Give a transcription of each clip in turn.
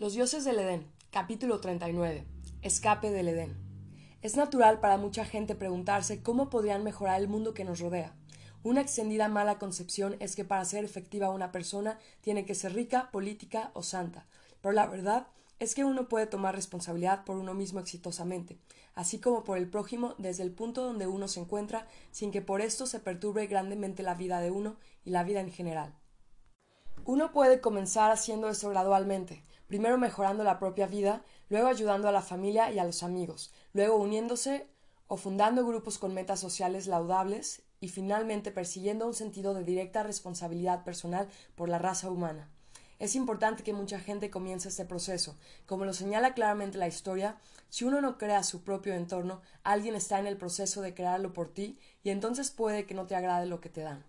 Los dioses del Edén, capítulo 39. Escape del Edén. Es natural para mucha gente preguntarse cómo podrían mejorar el mundo que nos rodea. Una extendida mala concepción es que para ser efectiva una persona tiene que ser rica, política o santa. Pero la verdad es que uno puede tomar responsabilidad por uno mismo exitosamente, así como por el prójimo desde el punto donde uno se encuentra, sin que por esto se perturbe grandemente la vida de uno y la vida en general. Uno puede comenzar haciendo esto gradualmente, primero mejorando la propia vida, luego ayudando a la familia y a los amigos, luego uniéndose o fundando grupos con metas sociales laudables y finalmente persiguiendo un sentido de directa responsabilidad personal por la raza humana. Es importante que mucha gente comience este proceso. Como lo señala claramente la historia, si uno no crea su propio entorno, alguien está en el proceso de crearlo por ti y entonces puede que no te agrade lo que te dan.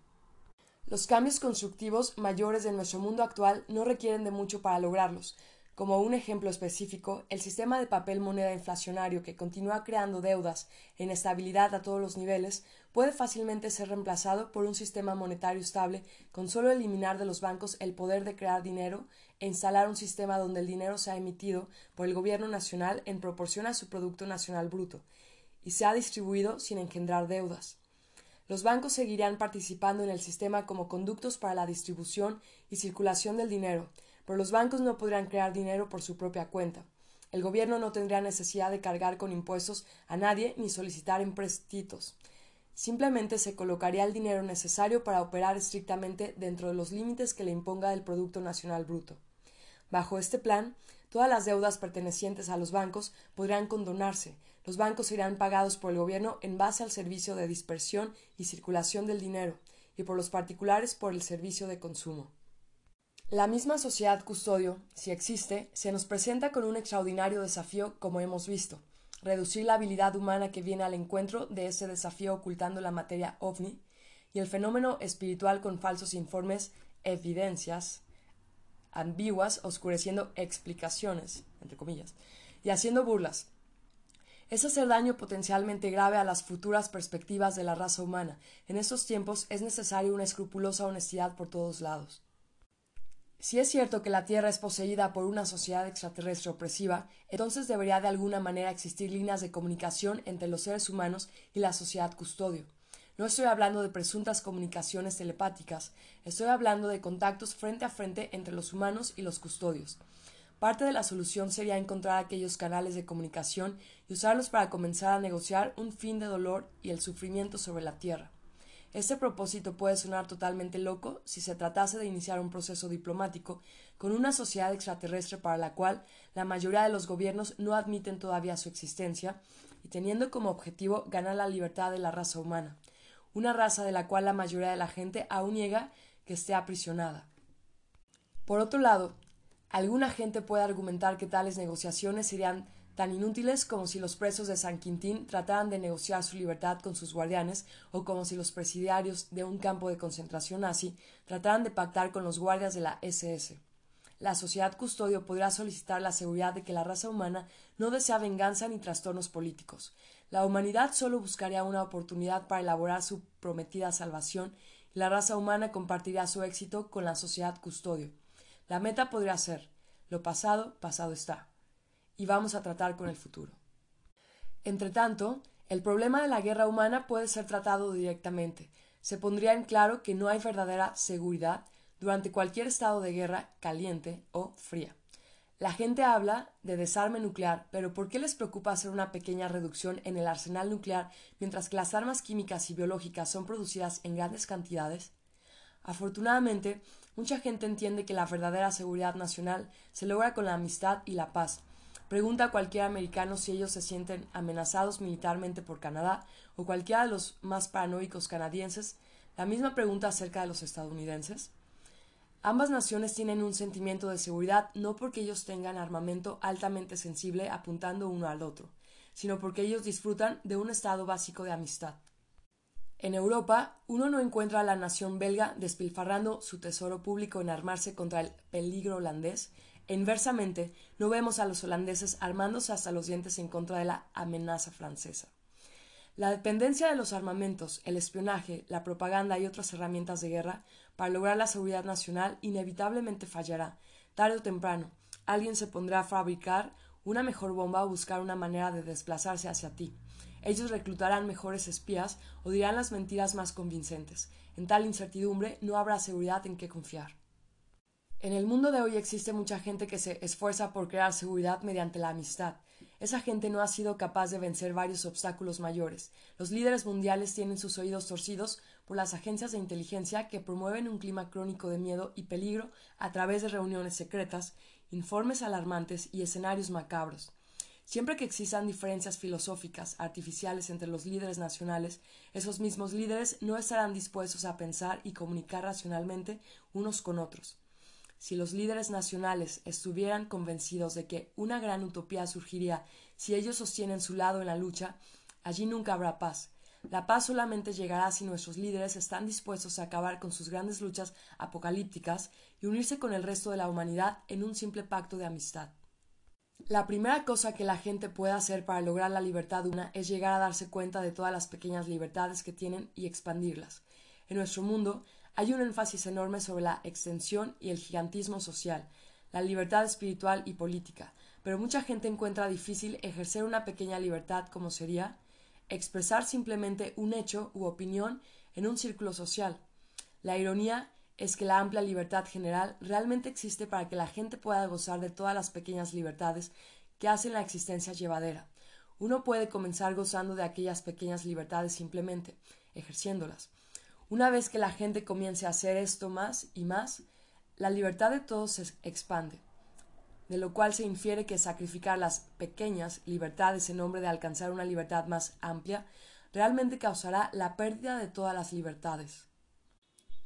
Los cambios constructivos mayores de nuestro mundo actual no requieren de mucho para lograrlos. Como un ejemplo específico, el sistema de papel moneda inflacionario que continúa creando deudas e inestabilidad a todos los niveles puede fácilmente ser reemplazado por un sistema monetario estable con solo eliminar de los bancos el poder de crear dinero e instalar un sistema donde el dinero sea emitido por el gobierno nacional en proporción a su Producto Nacional Bruto y sea distribuido sin engendrar deudas. Los bancos seguirán participando en el sistema como conductos para la distribución y circulación del dinero, pero los bancos no podrán crear dinero por su propia cuenta. El gobierno no tendrá necesidad de cargar con impuestos a nadie ni solicitar empréstitos. Simplemente se colocaría el dinero necesario para operar estrictamente dentro de los límites que le imponga el Producto Nacional Bruto. Bajo este plan, todas las deudas pertenecientes a los bancos podrán condonarse, los bancos serán pagados por el gobierno en base al servicio de dispersión y circulación del dinero, y por los particulares por el servicio de consumo. La misma sociedad custodio, si existe, se nos presenta con un extraordinario desafío como hemos visto, reducir la habilidad humana que viene al encuentro de ese desafío ocultando la materia ovni y el fenómeno espiritual con falsos informes, evidencias ambiguas, oscureciendo explicaciones, entre comillas, y haciendo burlas, es hacer daño potencialmente grave a las futuras perspectivas de la raza humana. En estos tiempos es necesaria una escrupulosa honestidad por todos lados. Si es cierto que la Tierra es poseída por una sociedad extraterrestre opresiva, entonces debería de alguna manera existir líneas de comunicación entre los seres humanos y la sociedad custodio. No estoy hablando de presuntas comunicaciones telepáticas, estoy hablando de contactos frente a frente entre los humanos y los custodios. Parte de la solución sería encontrar aquellos canales de comunicación y usarlos para comenzar a negociar un fin de dolor y el sufrimiento sobre la Tierra. Este propósito puede sonar totalmente loco si se tratase de iniciar un proceso diplomático con una sociedad extraterrestre para la cual la mayoría de los gobiernos no admiten todavía su existencia y teniendo como objetivo ganar la libertad de la raza humana, una raza de la cual la mayoría de la gente aún niega que esté aprisionada. Por otro lado, Alguna gente puede argumentar que tales negociaciones serían tan inútiles como si los presos de San Quintín trataran de negociar su libertad con sus guardianes o como si los presidiarios de un campo de concentración nazi trataran de pactar con los guardias de la SS. La sociedad custodio podrá solicitar la seguridad de que la raza humana no desea venganza ni trastornos políticos. La humanidad solo buscaría una oportunidad para elaborar su prometida salvación y la raza humana compartirá su éxito con la sociedad custodio. La meta podría ser lo pasado, pasado está. Y vamos a tratar con el futuro. Entretanto, el problema de la guerra humana puede ser tratado directamente. Se pondría en claro que no hay verdadera seguridad durante cualquier estado de guerra caliente o fría. La gente habla de desarme nuclear, pero ¿por qué les preocupa hacer una pequeña reducción en el arsenal nuclear mientras que las armas químicas y biológicas son producidas en grandes cantidades? Afortunadamente, mucha gente entiende que la verdadera seguridad nacional se logra con la amistad y la paz. Pregunta a cualquier americano si ellos se sienten amenazados militarmente por Canadá o cualquiera de los más paranoicos canadienses la misma pregunta acerca de los estadounidenses. Ambas naciones tienen un sentimiento de seguridad no porque ellos tengan armamento altamente sensible apuntando uno al otro, sino porque ellos disfrutan de un estado básico de amistad. En Europa, uno no encuentra a la nación belga despilfarrando su tesoro público en armarse contra el peligro holandés, inversamente, no vemos a los holandeses armándose hasta los dientes en contra de la amenaza francesa. La dependencia de los armamentos, el espionaje, la propaganda y otras herramientas de guerra para lograr la seguridad nacional inevitablemente fallará, tarde o temprano, alguien se pondrá a fabricar una mejor bomba o buscar una manera de desplazarse hacia ti. Ellos reclutarán mejores espías o dirán las mentiras más convincentes. En tal incertidumbre no habrá seguridad en qué confiar. En el mundo de hoy existe mucha gente que se esfuerza por crear seguridad mediante la amistad. Esa gente no ha sido capaz de vencer varios obstáculos mayores. Los líderes mundiales tienen sus oídos torcidos por las agencias de inteligencia que promueven un clima crónico de miedo y peligro a través de reuniones secretas, informes alarmantes y escenarios macabros. Siempre que existan diferencias filosóficas artificiales entre los líderes nacionales, esos mismos líderes no estarán dispuestos a pensar y comunicar racionalmente unos con otros. Si los líderes nacionales estuvieran convencidos de que una gran utopía surgiría si ellos sostienen su lado en la lucha, allí nunca habrá paz. La paz solamente llegará si nuestros líderes están dispuestos a acabar con sus grandes luchas apocalípticas y unirse con el resto de la humanidad en un simple pacto de amistad. La primera cosa que la gente puede hacer para lograr la libertad una es llegar a darse cuenta de todas las pequeñas libertades que tienen y expandirlas. En nuestro mundo hay un énfasis enorme sobre la extensión y el gigantismo social, la libertad espiritual y política, pero mucha gente encuentra difícil ejercer una pequeña libertad como sería expresar simplemente un hecho u opinión en un círculo social. La ironía es que la amplia libertad general realmente existe para que la gente pueda gozar de todas las pequeñas libertades que hacen la existencia llevadera. Uno puede comenzar gozando de aquellas pequeñas libertades simplemente, ejerciéndolas. Una vez que la gente comience a hacer esto más y más, la libertad de todos se expande, de lo cual se infiere que sacrificar las pequeñas libertades en nombre de alcanzar una libertad más amplia realmente causará la pérdida de todas las libertades.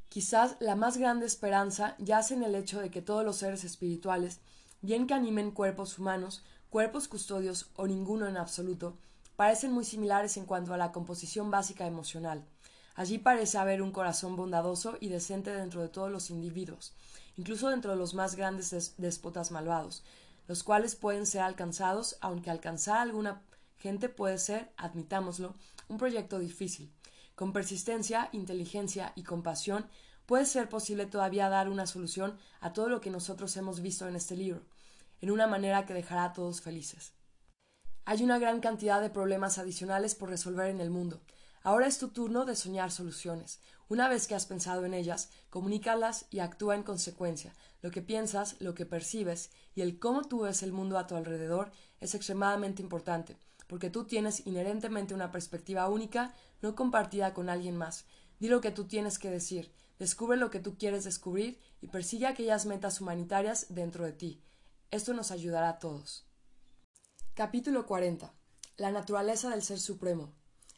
Quizás la más grande esperanza yace en el hecho de que todos los seres espirituales, bien que animen cuerpos humanos, cuerpos custodios o ninguno en absoluto, parecen muy similares en cuanto a la composición básica emocional, Allí parece haber un corazón bondadoso y decente dentro de todos los individuos, incluso dentro de los más grandes déspotas malvados, los cuales pueden ser alcanzados, aunque alcanzar a alguna gente puede ser, admitámoslo, un proyecto difícil. Con persistencia, inteligencia y compasión puede ser posible todavía dar una solución a todo lo que nosotros hemos visto en este libro, en una manera que dejará a todos felices. Hay una gran cantidad de problemas adicionales por resolver en el mundo, Ahora es tu turno de soñar soluciones. Una vez que has pensado en ellas, comunícalas y actúa en consecuencia. Lo que piensas, lo que percibes y el cómo tú ves el mundo a tu alrededor es extremadamente importante, porque tú tienes inherentemente una perspectiva única, no compartida con alguien más. Di lo que tú tienes que decir, descubre lo que tú quieres descubrir y persigue aquellas metas humanitarias dentro de ti. Esto nos ayudará a todos. Capítulo 40. La naturaleza del Ser Supremo.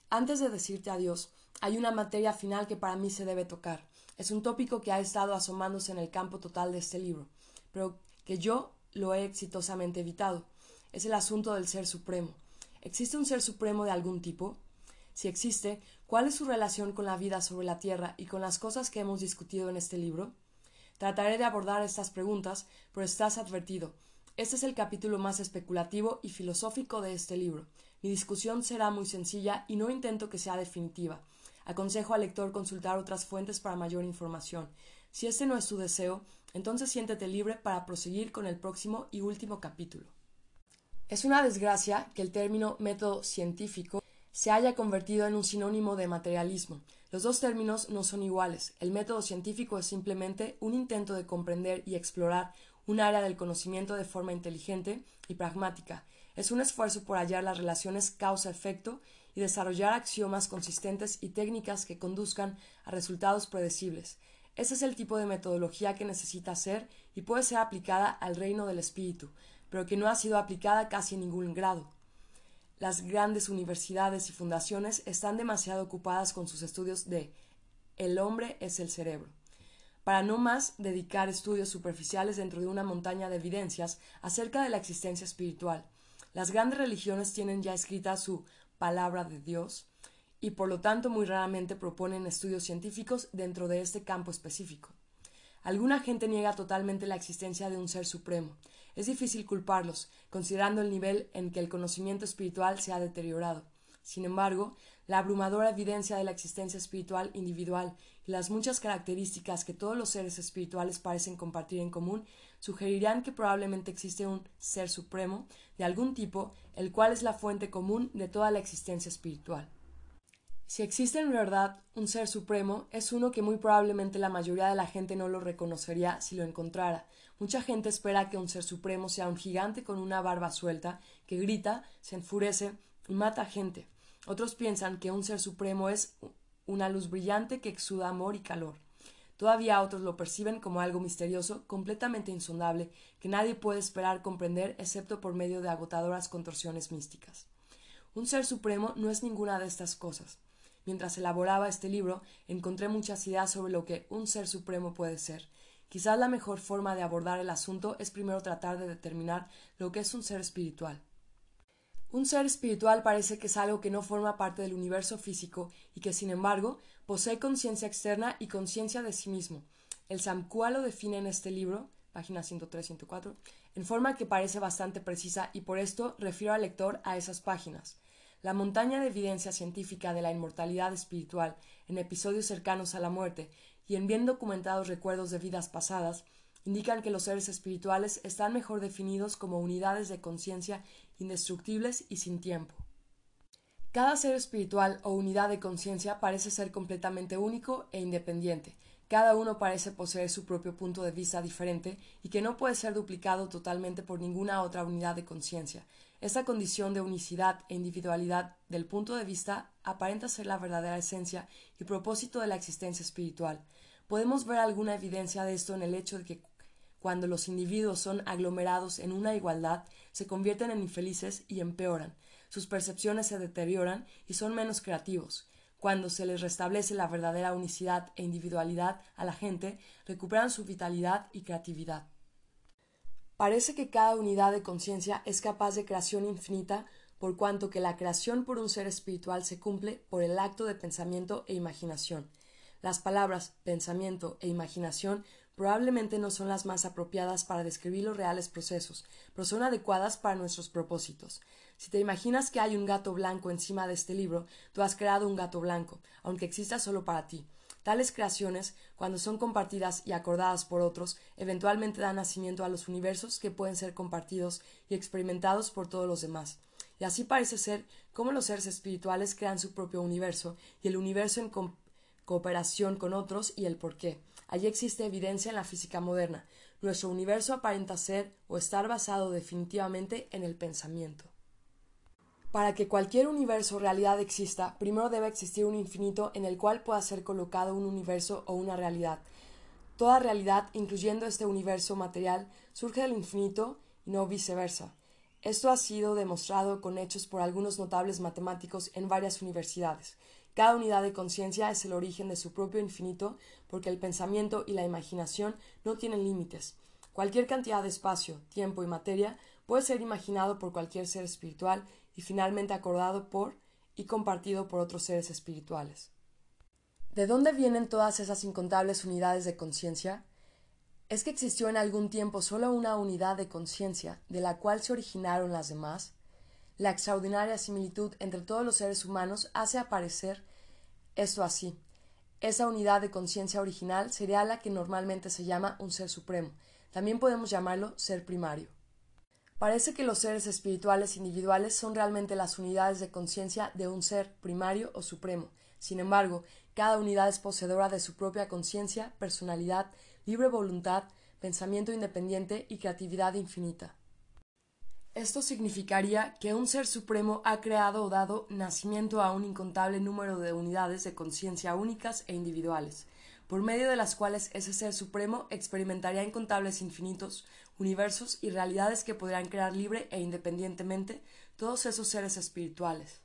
Antes de decirte adiós, hay una materia final que para mí se debe tocar. Es un tópico que ha estado asomándose en el campo total de este libro, pero que yo lo he exitosamente evitado. Es el asunto del ser supremo. ¿Existe un ser supremo de algún tipo? Si existe, ¿cuál es su relación con la vida sobre la Tierra y con las cosas que hemos discutido en este libro? Trataré de abordar estas preguntas, pero estás advertido. Este es el capítulo más especulativo y filosófico de este libro. Mi discusión será muy sencilla y no intento que sea definitiva. Aconsejo al lector consultar otras fuentes para mayor información. Si este no es tu deseo, entonces siéntete libre para proseguir con el próximo y último capítulo. Es una desgracia que el término método científico se haya convertido en un sinónimo de materialismo. Los dos términos no son iguales. El método científico es simplemente un intento de comprender y explorar un área del conocimiento de forma inteligente y pragmática, es un esfuerzo por hallar las relaciones causa-efecto y desarrollar axiomas consistentes y técnicas que conduzcan a resultados predecibles. Ese es el tipo de metodología que necesita ser y puede ser aplicada al reino del espíritu, pero que no ha sido aplicada casi en ningún grado. Las grandes universidades y fundaciones están demasiado ocupadas con sus estudios de el hombre es el cerebro, para no más dedicar estudios superficiales dentro de una montaña de evidencias acerca de la existencia espiritual. Las grandes religiones tienen ya escrita su palabra de Dios y por lo tanto muy raramente proponen estudios científicos dentro de este campo específico. Alguna gente niega totalmente la existencia de un ser supremo. Es difícil culparlos, considerando el nivel en que el conocimiento espiritual se ha deteriorado. Sin embargo, la abrumadora evidencia de la existencia espiritual individual y las muchas características que todos los seres espirituales parecen compartir en común sugerirían que probablemente existe un ser supremo de algún tipo, el cual es la fuente común de toda la existencia espiritual. Si existe en verdad un ser supremo, es uno que muy probablemente la mayoría de la gente no lo reconocería si lo encontrara. Mucha gente espera que un ser supremo sea un gigante con una barba suelta, que grita, se enfurece y mata gente. Otros piensan que un ser supremo es una luz brillante que exuda amor y calor. Todavía otros lo perciben como algo misterioso, completamente insondable, que nadie puede esperar comprender excepto por medio de agotadoras contorsiones místicas. Un ser supremo no es ninguna de estas cosas. Mientras elaboraba este libro, encontré muchas ideas sobre lo que un ser supremo puede ser. Quizás la mejor forma de abordar el asunto es primero tratar de determinar lo que es un ser espiritual. Un ser espiritual parece que es algo que no forma parte del universo físico y que, sin embargo, posee conciencia externa y conciencia de sí mismo. El Samkua lo define en este libro, página 103-104, en forma que parece bastante precisa y por esto refiero al lector a esas páginas. La montaña de evidencia científica de la inmortalidad espiritual en episodios cercanos a la muerte y en bien documentados recuerdos de vidas pasadas indican que los seres espirituales están mejor definidos como unidades de conciencia indestructibles y sin tiempo. Cada ser espiritual o unidad de conciencia parece ser completamente único e independiente. Cada uno parece poseer su propio punto de vista diferente y que no puede ser duplicado totalmente por ninguna otra unidad de conciencia, esta condición de unicidad e individualidad del punto de vista aparenta ser la verdadera esencia y propósito de la existencia espiritual. Podemos ver alguna evidencia de esto en el hecho de que cuando los individuos son aglomerados en una igualdad, se convierten en infelices y empeoran, sus percepciones se deterioran y son menos creativos. Cuando se les restablece la verdadera unicidad e individualidad a la gente, recuperan su vitalidad y creatividad. Parece que cada unidad de conciencia es capaz de creación infinita, por cuanto que la creación por un ser espiritual se cumple por el acto de pensamiento e imaginación. Las palabras pensamiento e imaginación probablemente no son las más apropiadas para describir los reales procesos, pero son adecuadas para nuestros propósitos. Si te imaginas que hay un gato blanco encima de este libro, tú has creado un gato blanco, aunque exista solo para ti. Tales creaciones, cuando son compartidas y acordadas por otros, eventualmente dan nacimiento a los universos que pueden ser compartidos y experimentados por todos los demás. Y así parece ser cómo los seres espirituales crean su propio universo y el universo en cooperación con otros y el por qué. Allí existe evidencia en la física moderna. Nuestro universo aparenta ser o estar basado definitivamente en el pensamiento. Para que cualquier universo o realidad exista, primero debe existir un infinito en el cual pueda ser colocado un universo o una realidad. Toda realidad, incluyendo este universo material, surge del infinito y no viceversa. Esto ha sido demostrado con hechos por algunos notables matemáticos en varias universidades. Cada unidad de conciencia es el origen de su propio infinito porque el pensamiento y la imaginación no tienen límites. Cualquier cantidad de espacio, tiempo y materia puede ser imaginado por cualquier ser espiritual y finalmente acordado por y compartido por otros seres espirituales. ¿De dónde vienen todas esas incontables unidades de conciencia? ¿Es que existió en algún tiempo solo una unidad de conciencia de la cual se originaron las demás? La extraordinaria similitud entre todos los seres humanos hace aparecer esto así. Esa unidad de conciencia original sería la que normalmente se llama un ser supremo. También podemos llamarlo ser primario. Parece que los seres espirituales individuales son realmente las unidades de conciencia de un ser primario o supremo. Sin embargo, cada unidad es poseedora de su propia conciencia, personalidad, libre voluntad, pensamiento independiente y creatividad infinita. Esto significaría que un ser supremo ha creado o dado nacimiento a un incontable número de unidades de conciencia únicas e individuales, por medio de las cuales ese ser supremo experimentaría incontables infinitos universos y realidades que podrían crear libre e independientemente todos esos seres espirituales.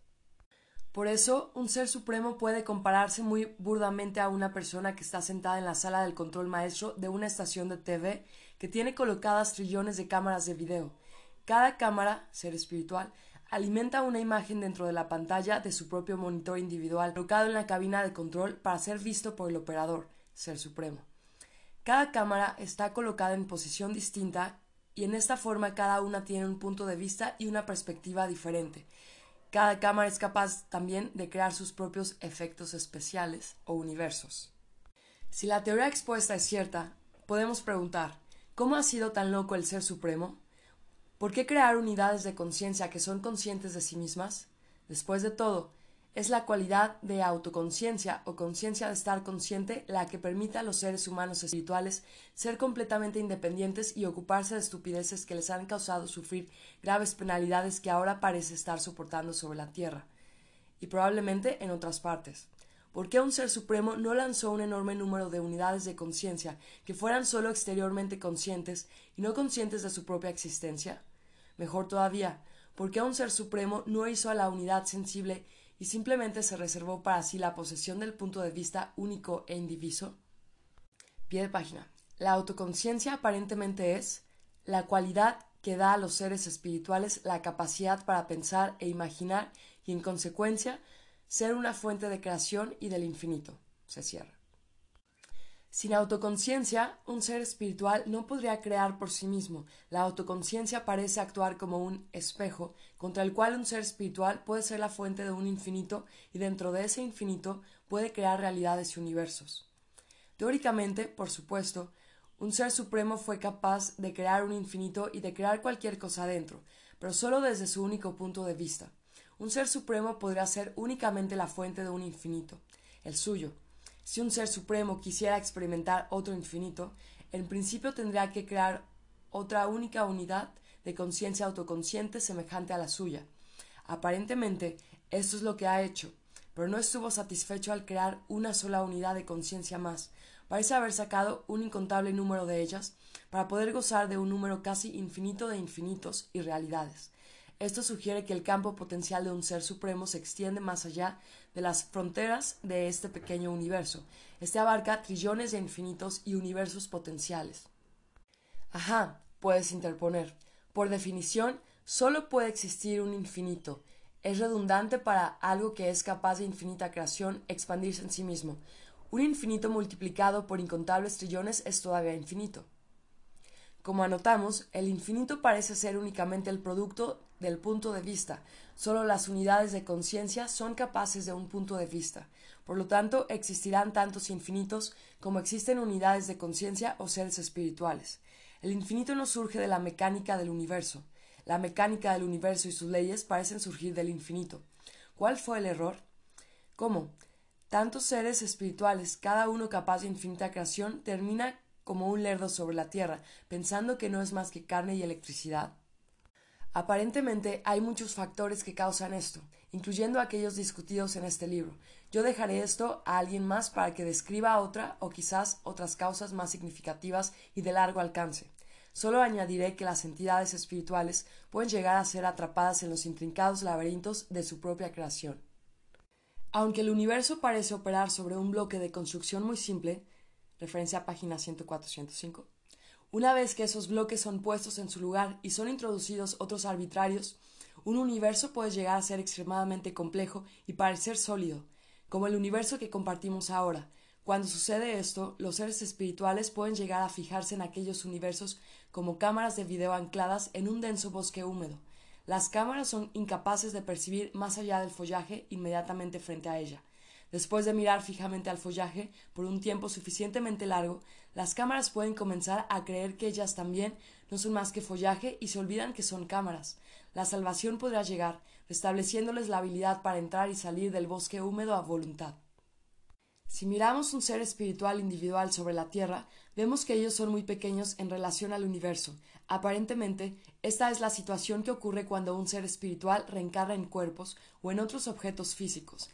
Por eso, un ser supremo puede compararse muy burdamente a una persona que está sentada en la sala del control maestro de una estación de TV que tiene colocadas trillones de cámaras de video. Cada cámara, ser espiritual, alimenta una imagen dentro de la pantalla de su propio monitor individual colocado en la cabina de control para ser visto por el operador, ser supremo. Cada cámara está colocada en posición distinta y en esta forma cada una tiene un punto de vista y una perspectiva diferente. Cada cámara es capaz también de crear sus propios efectos especiales o universos. Si la teoría expuesta es cierta, podemos preguntar, ¿Cómo ha sido tan loco el Ser Supremo? ¿Por qué crear unidades de conciencia que son conscientes de sí mismas? Después de todo, es la cualidad de autoconciencia o conciencia de estar consciente la que permite a los seres humanos espirituales ser completamente independientes y ocuparse de estupideces que les han causado sufrir graves penalidades que ahora parece estar soportando sobre la tierra y probablemente en otras partes. ¿Por qué un ser supremo no lanzó un enorme número de unidades de conciencia que fueran solo exteriormente conscientes y no conscientes de su propia existencia? Mejor todavía, ¿por qué un ser supremo no hizo a la unidad sensible y simplemente se reservó para sí la posesión del punto de vista único e indiviso? Pie de página. La autoconciencia aparentemente es la cualidad que da a los seres espirituales la capacidad para pensar e imaginar y, en consecuencia, ser una fuente de creación y del infinito. Se cierra. Sin autoconciencia, un ser espiritual no podría crear por sí mismo. La autoconciencia parece actuar como un espejo contra el cual un ser espiritual puede ser la fuente de un infinito y dentro de ese infinito puede crear realidades y universos. Teóricamente, por supuesto, un ser supremo fue capaz de crear un infinito y de crear cualquier cosa dentro, pero solo desde su único punto de vista. Un ser supremo podría ser únicamente la fuente de un infinito, el suyo, si un ser supremo quisiera experimentar otro infinito, en principio tendría que crear otra única unidad de conciencia autoconsciente semejante a la suya. Aparentemente, esto es lo que ha hecho, pero no estuvo satisfecho al crear una sola unidad de conciencia más. Parece haber sacado un incontable número de ellas para poder gozar de un número casi infinito de infinitos y realidades. Esto sugiere que el campo potencial de un ser supremo se extiende más allá de las fronteras de este pequeño universo. Este abarca trillones de infinitos y universos potenciales. Ajá, puedes interponer. Por definición, solo puede existir un infinito. Es redundante para algo que es capaz de infinita creación expandirse en sí mismo. Un infinito multiplicado por incontables trillones es todavía infinito. Como anotamos, el infinito parece ser únicamente el producto del punto de vista. Solo las unidades de conciencia son capaces de un punto de vista. Por lo tanto, existirán tantos infinitos como existen unidades de conciencia o seres espirituales. El infinito no surge de la mecánica del universo. La mecánica del universo y sus leyes parecen surgir del infinito. ¿Cuál fue el error? ¿Cómo? Tantos seres espirituales, cada uno capaz de infinita creación, termina como un lerdo sobre la tierra, pensando que no es más que carne y electricidad. Aparentemente hay muchos factores que causan esto, incluyendo aquellos discutidos en este libro. Yo dejaré esto a alguien más para que describa otra o quizás otras causas más significativas y de largo alcance. Solo añadiré que las entidades espirituales pueden llegar a ser atrapadas en los intrincados laberintos de su propia creación. Aunque el universo parece operar sobre un bloque de construcción muy simple, referencia a página 104-105, una vez que esos bloques son puestos en su lugar y son introducidos otros arbitrarios, un universo puede llegar a ser extremadamente complejo y parecer sólido, como el universo que compartimos ahora. Cuando sucede esto, los seres espirituales pueden llegar a fijarse en aquellos universos como cámaras de video ancladas en un denso bosque húmedo. Las cámaras son incapaces de percibir más allá del follaje inmediatamente frente a ella. Después de mirar fijamente al follaje por un tiempo suficientemente largo, las cámaras pueden comenzar a creer que ellas también no son más que follaje y se olvidan que son cámaras. La salvación podrá llegar, restableciéndoles la habilidad para entrar y salir del bosque húmedo a voluntad. Si miramos un ser espiritual individual sobre la Tierra, vemos que ellos son muy pequeños en relación al universo. Aparentemente, esta es la situación que ocurre cuando un ser espiritual reencarna en cuerpos o en otros objetos físicos.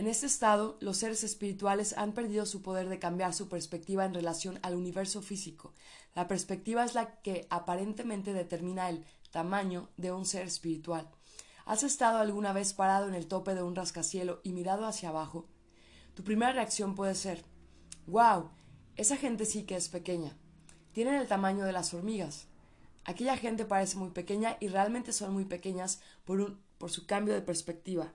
En este estado, los seres espirituales han perdido su poder de cambiar su perspectiva en relación al universo físico. La perspectiva es la que aparentemente determina el tamaño de un ser espiritual. ¿Has estado alguna vez parado en el tope de un rascacielo y mirado hacia abajo? Tu primera reacción puede ser ¡Wow! Esa gente sí que es pequeña. Tienen el tamaño de las hormigas. Aquella gente parece muy pequeña y realmente son muy pequeñas por, su cambio de perspectiva.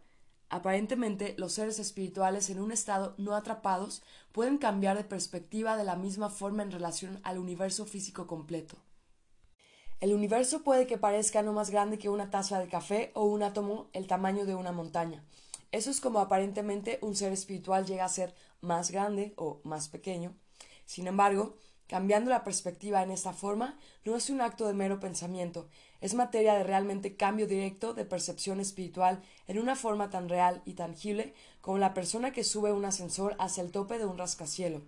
Aparentemente, los seres espirituales en un estado no atrapados pueden cambiar de perspectiva de la misma forma en relación al universo físico completo. El universo puede que parezca no más grande que una taza de café o un átomo el tamaño de una montaña. Eso es como aparentemente un ser espiritual llega a ser más grande o más pequeño. Sin embargo, Cambiando la perspectiva en esta forma, no es un acto de mero pensamiento, es materia de realmente cambio directo de percepción espiritual en una forma tan real y tangible como la persona que sube un ascensor hacia el tope de un rascacielo.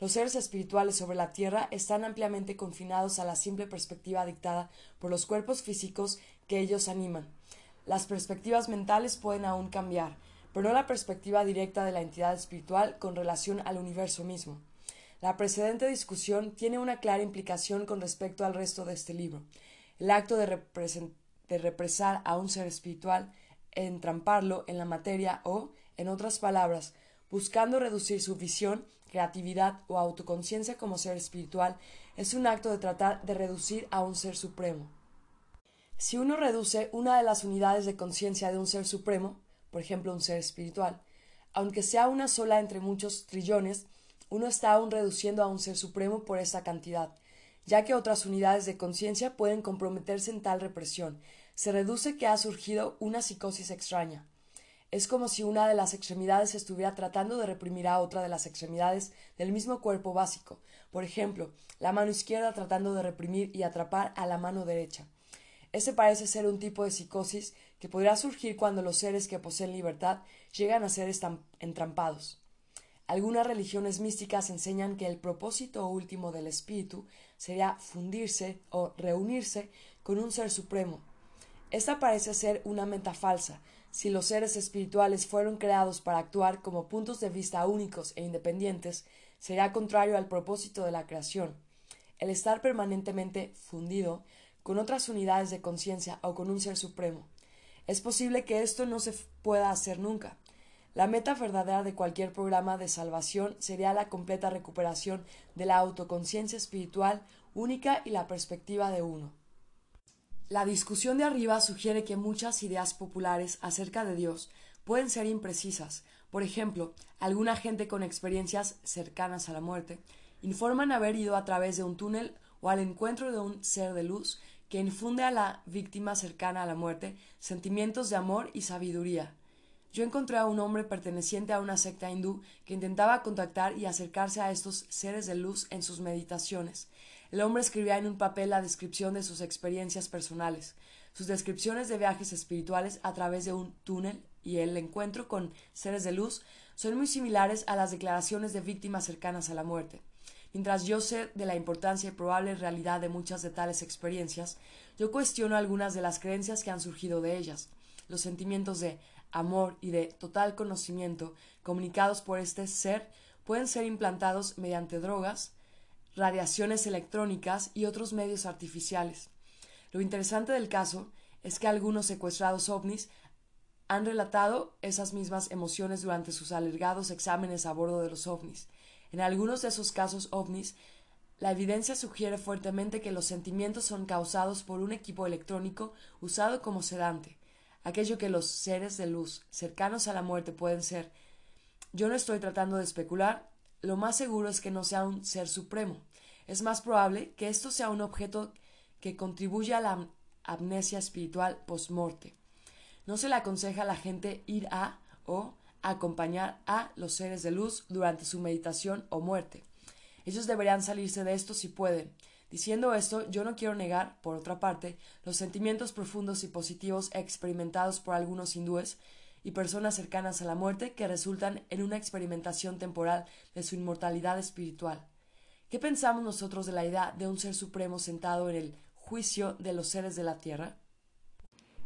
Los seres espirituales sobre la Tierra están ampliamente confinados a la simple perspectiva dictada por los cuerpos físicos que ellos animan. Las perspectivas mentales pueden aún cambiar, pero no la perspectiva directa de la entidad espiritual con relación al universo mismo. La precedente discusión tiene una clara implicación con respecto al resto de este libro. El acto de, represar a un ser espiritual, entramparlo en la materia o, en otras palabras, buscando reducir su visión, creatividad o autoconciencia como ser espiritual, es un acto de tratar de reducir a un ser supremo. Si uno reduce una de las unidades de conciencia de un ser supremo, por ejemplo un ser espiritual, aunque sea una sola entre muchos trillones, uno está aún reduciendo a un ser supremo por esa cantidad, ya que otras unidades de conciencia pueden comprometerse en tal represión. Se reduce que ha surgido una psicosis extraña. Es como si una de las extremidades estuviera tratando de reprimir a otra de las extremidades del mismo cuerpo básico. Por ejemplo, la mano izquierda tratando de reprimir y atrapar a la mano derecha. Ese parece ser un tipo de psicosis que podrá surgir cuando los seres que poseen libertad llegan a ser entrampados. Algunas religiones místicas enseñan que el propósito último del espíritu sería fundirse o reunirse con un ser supremo. Esta parece ser una meta falsa. Si los seres espirituales fueron creados para actuar como puntos de vista únicos e independientes, sería contrario al propósito de la creación. El estar permanentemente fundido con otras unidades de conciencia o con un ser supremo. Es posible que esto no se pueda hacer nunca. La meta verdadera de cualquier programa de salvación sería la completa recuperación de la autoconciencia espiritual única y la perspectiva de uno. La discusión de arriba sugiere que muchas ideas populares acerca de Dios pueden ser imprecisas. Por ejemplo, alguna gente con experiencias cercanas a la muerte informan haber ido a través de un túnel o al encuentro de un ser de luz que infunde a la víctima cercana a la muerte sentimientos de amor y sabiduría, yo encontré a un hombre perteneciente a una secta hindú que intentaba contactar y acercarse a estos seres de luz en sus meditaciones. El hombre escribía en un papel la descripción de sus experiencias personales, sus descripciones de viajes espirituales a través de un túnel y el encuentro con seres de luz son muy similares a las declaraciones de víctimas cercanas a la muerte. Mientras yo sé de la importancia y probable realidad de muchas de tales experiencias, yo cuestiono algunas de las creencias que han surgido de ellas. Los sentimientos de amor y de total conocimiento comunicados por este ser pueden ser implantados mediante drogas, radiaciones electrónicas y otros medios artificiales. Lo interesante del caso es que algunos secuestrados ovnis han relatado esas mismas emociones durante sus alargados exámenes a bordo de los ovnis. En algunos de esos casos ovnis, la evidencia sugiere fuertemente que los sentimientos son causados por un equipo electrónico usado como sedante aquello que los seres de luz cercanos a la muerte pueden ser. Yo no estoy tratando de especular, lo más seguro es que no sea un ser supremo. Es más probable que esto sea un objeto que contribuya a la amnesia espiritual post-morte. No se le aconseja a la gente ir a o acompañar a los seres de luz durante su meditación o muerte. Ellos deberían salirse de esto si pueden, Diciendo esto, yo no quiero negar, por otra parte, los sentimientos profundos y positivos experimentados por algunos hindúes y personas cercanas a la muerte que resultan en una experimentación temporal de su inmortalidad espiritual. ¿Qué pensamos nosotros de la idea de un ser supremo sentado en el juicio de los seres de la tierra?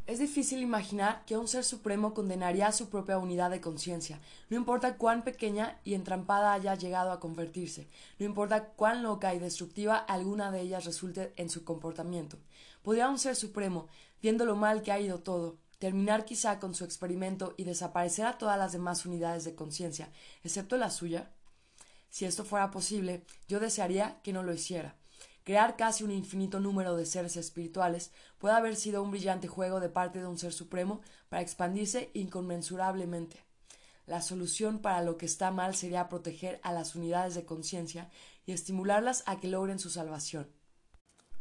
Es difícil imaginar que un ser supremo condenaría su propia unidad de conciencia, no importa cuán pequeña y entrampada haya llegado a convertirse, no importa cuán loca y destructiva alguna de ellas resulte en su comportamiento. ¿Podría un ser supremo, viendo lo mal que ha ido todo, terminar quizá con su experimento y desaparecer a todas las demás unidades de conciencia, excepto la suya? Si esto fuera posible, yo desearía que no lo hiciera Crear casi un infinito número de seres espirituales puede haber sido un brillante juego de parte de un ser supremo para expandirse inconmensurablemente. La solución para lo que está mal sería proteger a las unidades de conciencia y estimularlas a que logren su salvación.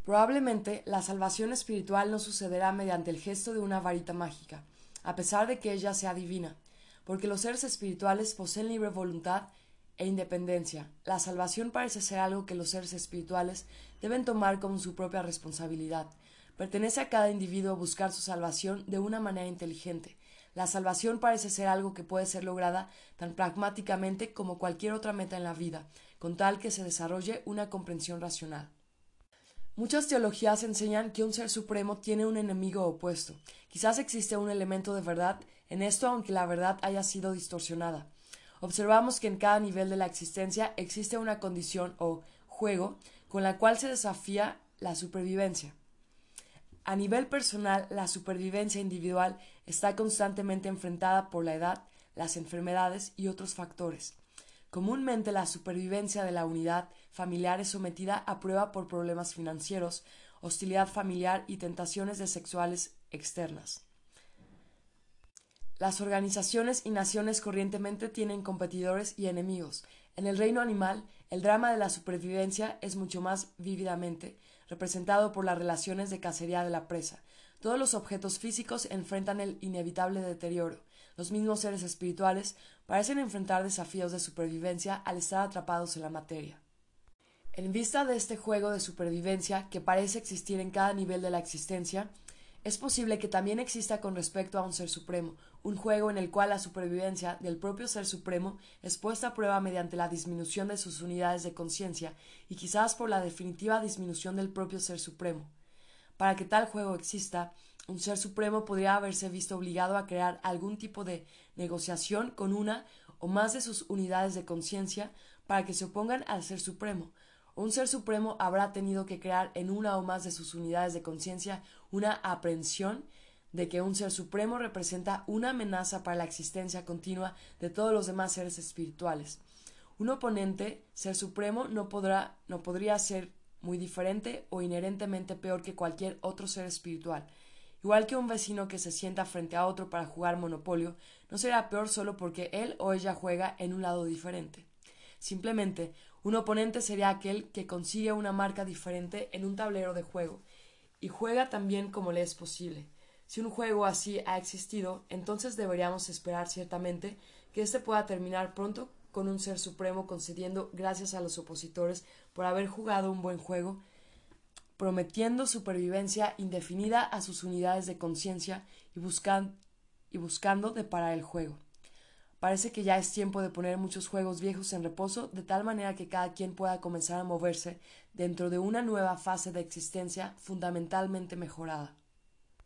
Probablemente la salvación espiritual no sucederá mediante el gesto de una varita mágica, a pesar de que ella sea divina, porque los seres espirituales poseen libre voluntad e independencia. La salvación parece ser algo que los seres espirituales deben tomar como su propia responsabilidad. Pertenece a cada individuo buscar su salvación de una manera inteligente. La salvación parece ser algo que puede ser lograda tan pragmáticamente como cualquier otra meta en la vida, con tal que se desarrolle una comprensión racional. Muchas teologías enseñan que un ser supremo tiene un enemigo opuesto. Quizás existe un elemento de verdad en esto aunque la verdad haya sido distorsionada. Observamos que en cada nivel de la existencia existe una condición o juego con la cual se desafía la supervivencia. A nivel personal, la supervivencia individual está constantemente enfrentada por la edad, las enfermedades y otros factores. Comúnmente la supervivencia de la unidad familiar es sometida a prueba por problemas financieros, hostilidad familiar y tentaciones de sexuales externas. Las organizaciones y naciones corrientemente tienen competidores y enemigos. En el reino animal, el drama de la supervivencia es mucho más vívidamente representado por las relaciones de cacería de la presa. Todos los objetos físicos enfrentan el inevitable deterioro. Los mismos seres espirituales parecen enfrentar desafíos de supervivencia al estar atrapados en la materia. En vista de este juego de supervivencia que parece existir en cada nivel de la existencia, es posible que también exista con respecto a un ser supremo, un juego en el cual la supervivencia del propio ser supremo es puesta a prueba mediante la disminución de sus unidades de conciencia y quizás por la definitiva disminución del propio ser supremo. Para que tal juego exista, un ser supremo podría haberse visto obligado a crear algún tipo de negociación con una o más de sus unidades de conciencia para que se opongan al ser supremo. Un ser supremo habrá tenido que crear en una o más de sus unidades de conciencia una aprehensión de que un ser supremo representa una amenaza para la existencia continua de todos los demás seres espirituales. Un oponente, ser supremo, no podrá, no podría ser muy diferente o inherentemente peor que cualquier otro ser espiritual. Igual que un vecino que se sienta frente a otro para jugar monopolio, no será peor solo porque él o ella juega en un lado diferente. Simplemente, un oponente sería aquel que consigue una marca diferente en un tablero de juego, y juega tan bien como le es posible. Si un juego así ha existido, entonces deberíamos esperar ciertamente que éste pueda terminar pronto con un ser supremo concediendo gracias a los opositores por haber jugado un buen juego, prometiendo supervivencia indefinida a sus unidades de conciencia y, y buscando deparar el juego. Parece que ya es tiempo de poner muchos juegos viejos en reposo, de tal manera que cada quien pueda comenzar a moverse dentro de una nueva fase de existencia fundamentalmente mejorada.